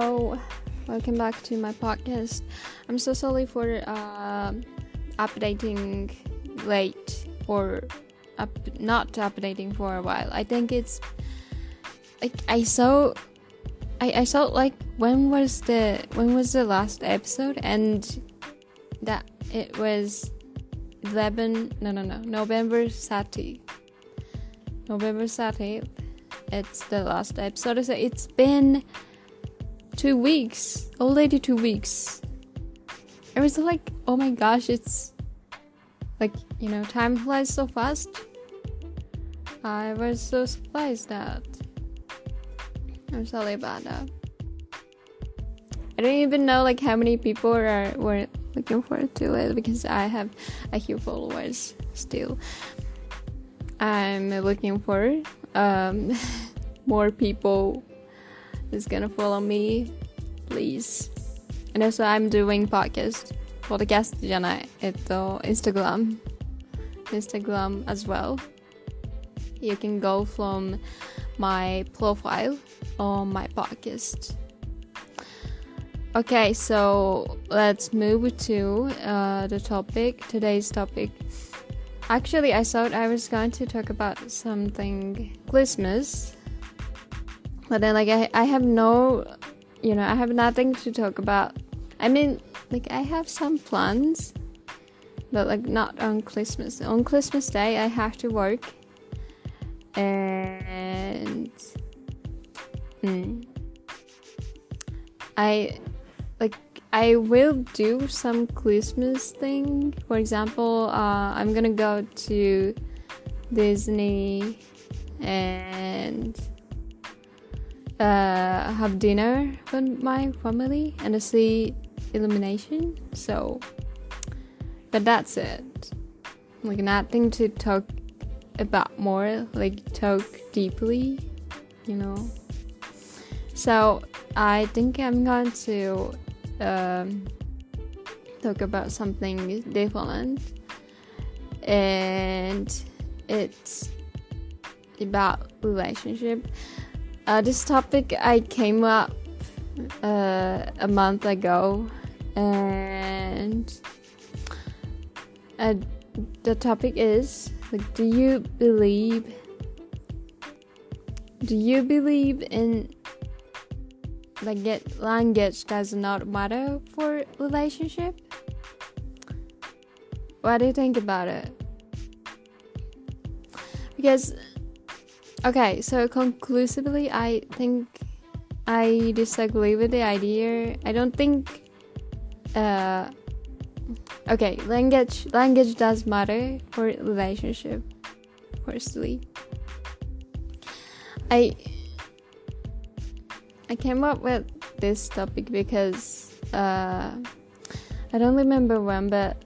Welcome back to my podcast. I'm so sorry for uh, updating late or up, not updating for a while. I think it's like I saw, I, I saw like when was the when was the last episode? And that it was 11 no no no November 30 November 30 it's the last episode. So it's been two weeks. Already two weeks. I was like oh my gosh it's like you know time flies so fast. I was so surprised that I'm sorry about that I don't even know like how many people are were looking forward to it because I have a few followers still. I'm looking for um, more people is gonna follow me please and also I'm doing podcast podcast じゃないえっと Instagram Instagram as well you can go from my profile on my podcast okay so let's move to uh, the topic today's topic Actually, I thought I was going to talk about something Christmas, but then like I, I have no, you know, I have nothing to talk about. I mean, like I have some plans, but like not on Christmas. On Christmas Day, I have to work, and mm, I like I will do some Christmas thing. For example, uh, I'm gonna go to Disney and uh, have dinner with my family and I see Illumination. So, but that's it. Like nothing to talk about more. Like talk deeply, you know. So I think I'm going to um, talk about something different and it's about relationship uh, this topic i came up uh, a month ago and uh, the topic is like do you believe do you believe in like language does not matter for relationship? What do you think about it? Because okay so conclusively i think i disagree with the idea. I don't think uh okay language language does matter for relationship firstly. I I came up with this topic because uh, I don't remember when, but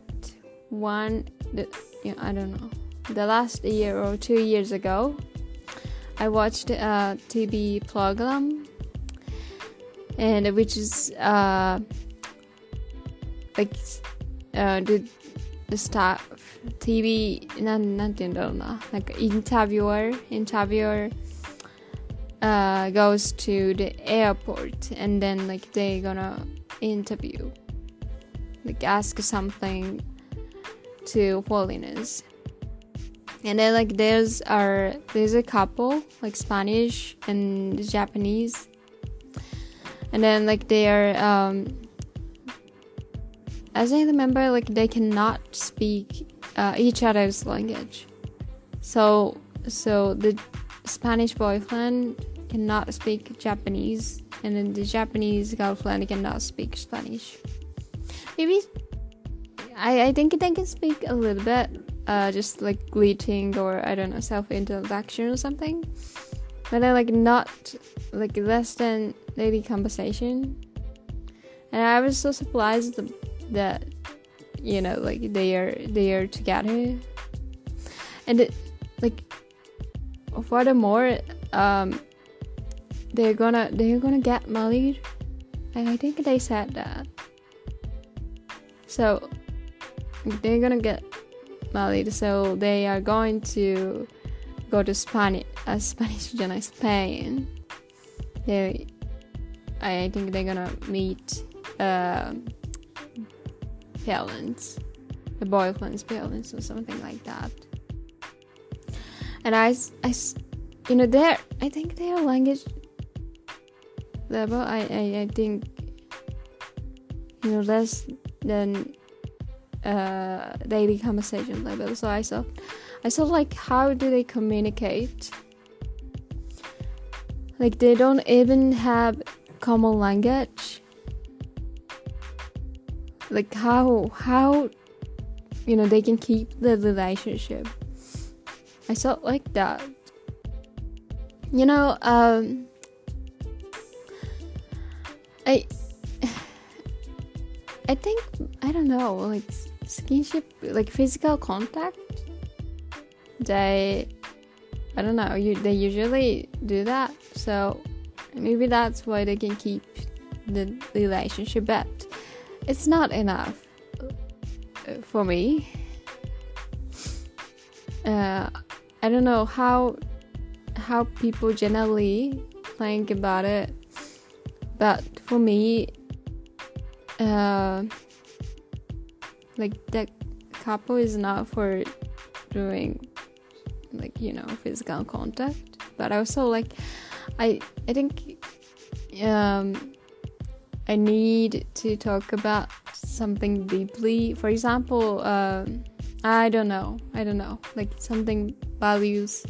one, the, you know, I don't know, the last year or two years ago, I watched a TV program, and which is uh, like uh, the the staff TV なんなんて言うんだろうななんかインタビュアーインタビュアー uh, goes to the airport and then like they gonna interview like ask something to foreigners and then like there's are there's a couple like spanish and japanese and then like they are um as i remember like they cannot speak uh, each other's language so so the spanish boyfriend cannot speak Japanese, and then the Japanese girlfriend cannot speak Spanish. Maybe I, I think they can speak a little bit, uh, just like greeting or I don't know, self introduction or something. But then like not like less than daily conversation. And I was so surprised that you know like they are they are together. And it, like furthermore, um, they're gonna they're gonna get married. I think they said that. So they're gonna get So they are going to go to Spanish, uh, Spanish, Spain. They I think they're gonna meet uh, parents, the boyfriend's parents, or something like that. And I, I, you know, their I think their language level, I, I, I think, you know, less than uh, daily conversation level. So I saw, I saw like how do they communicate? Like they don't even have common language. Like how how you know they can keep the relationship. I thought like that. You know, um I I think I don't know, like skinship like physical contact they I don't know, you they usually do that. So maybe that's why they can keep the relationship but it's not enough uh, for me. Uh, I don't know how how people generally think about it, but for me, uh, like that couple is not for doing like you know physical contact. But also like i i think um i need to talk about something deeply. For example um i don't know. I don't know. Like something values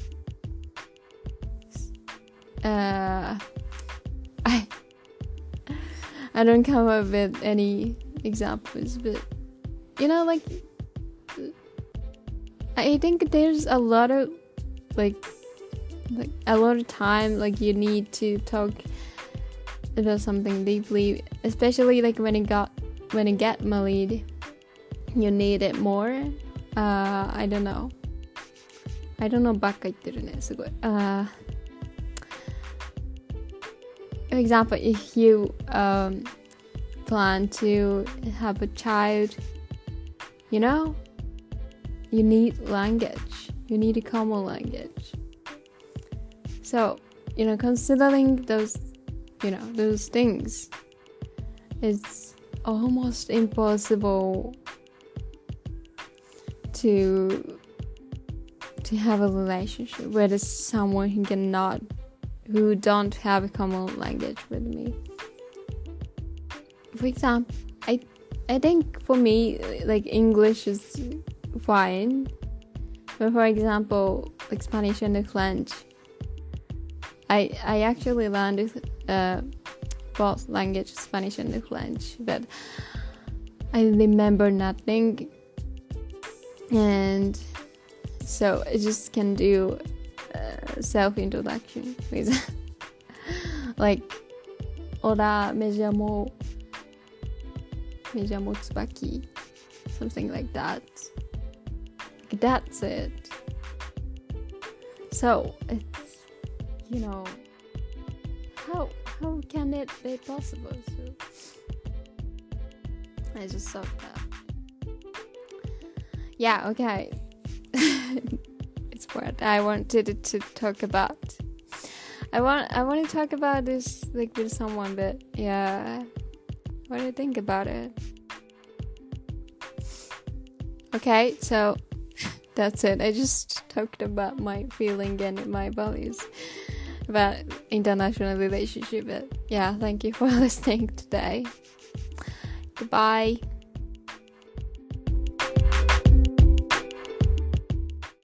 uh i i don't come up with any examples but you know like i think there's a lot of like like a lot of time like you need to talk about something deeply especially like when it got when it get married you need it more. Uh i don't know. I don't know ばっか言ってるねすごい uh for example if you um plan to have a child you know, you need language. You need a common language. So, you know, considering those, you know, those things, it's almost impossible to to have a relationship with someone who cannot who don't have a common language with me. For example, I I think for me like English is fine. But for example, like Spanish and French, I I actually learned uh, both language, Spanish and French, but I remember nothing, and so I just can do uh, self introduction with like Hola, me llamo me llamo something like that that's it. So it's you know how how can it be possible? So I just thought that. Yeah, okay. it's what I wanted to talk about. I want I want to talk about this like with someone, but yeah. What do you think about it? Okay, so that's it. I just talked about my feeling and my values about international relationship. But yeah, thank you for listening today. Goodbye.